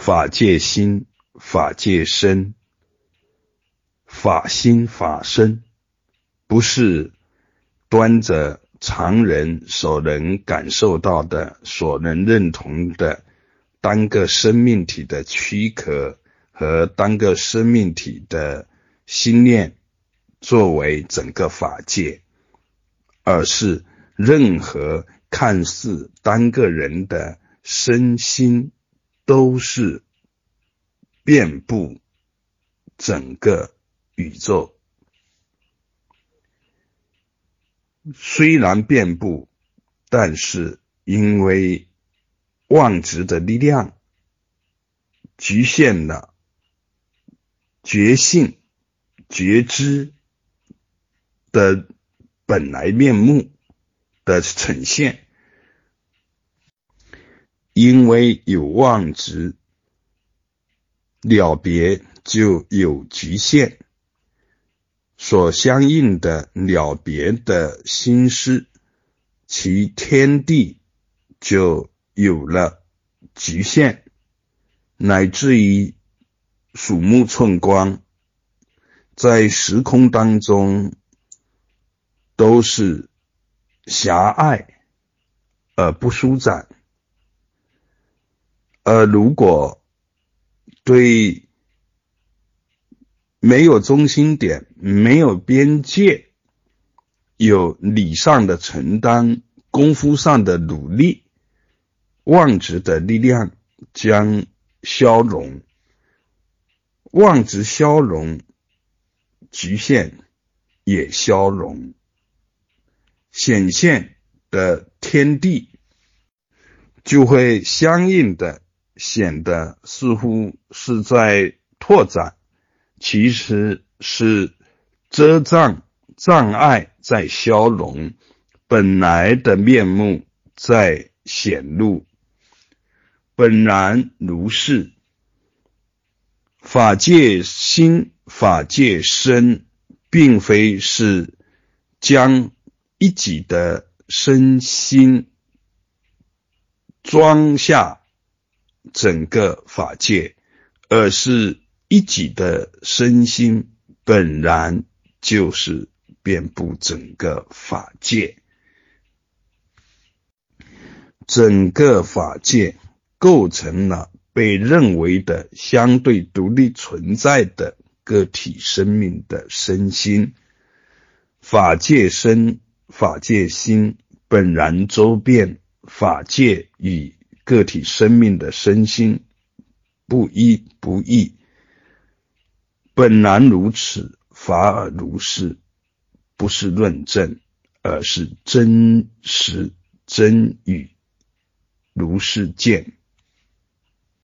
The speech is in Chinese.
法界心，法界身，法心法身，不是端着常人所能感受到的、所能认同的单个生命体的躯壳和单个生命体的心念作为整个法界，而是任何看似单个人的身心。都是遍布整个宇宙，虽然遍布，但是因为妄执的力量局限了觉性、觉知的本来面目的呈现。因为有妄执，了别就有局限，所相应的了别的心思，其天地就有了局限，乃至于鼠目寸光，在时空当中都是狭隘而不舒展。呃，如果对没有中心点、没有边界，有理上的承担、功夫上的努力，妄执的力量将消融，妄执消融，局限也消融，显现的天地就会相应的。显得似乎是在拓展，其实是遮障障碍在消融，本来的面目在显露，本然如是。法界心、法界身，并非是将一己的身心装下。整个法界，而是一己的身心本然就是遍布整个法界，整个法界构成了被认为的相对独立存在的个体生命的身心，法界身、法界心本然周遍，法界与。个体生命的身心不一不异，本然如此，法而如是，不是论证，而是真实真语，如是见。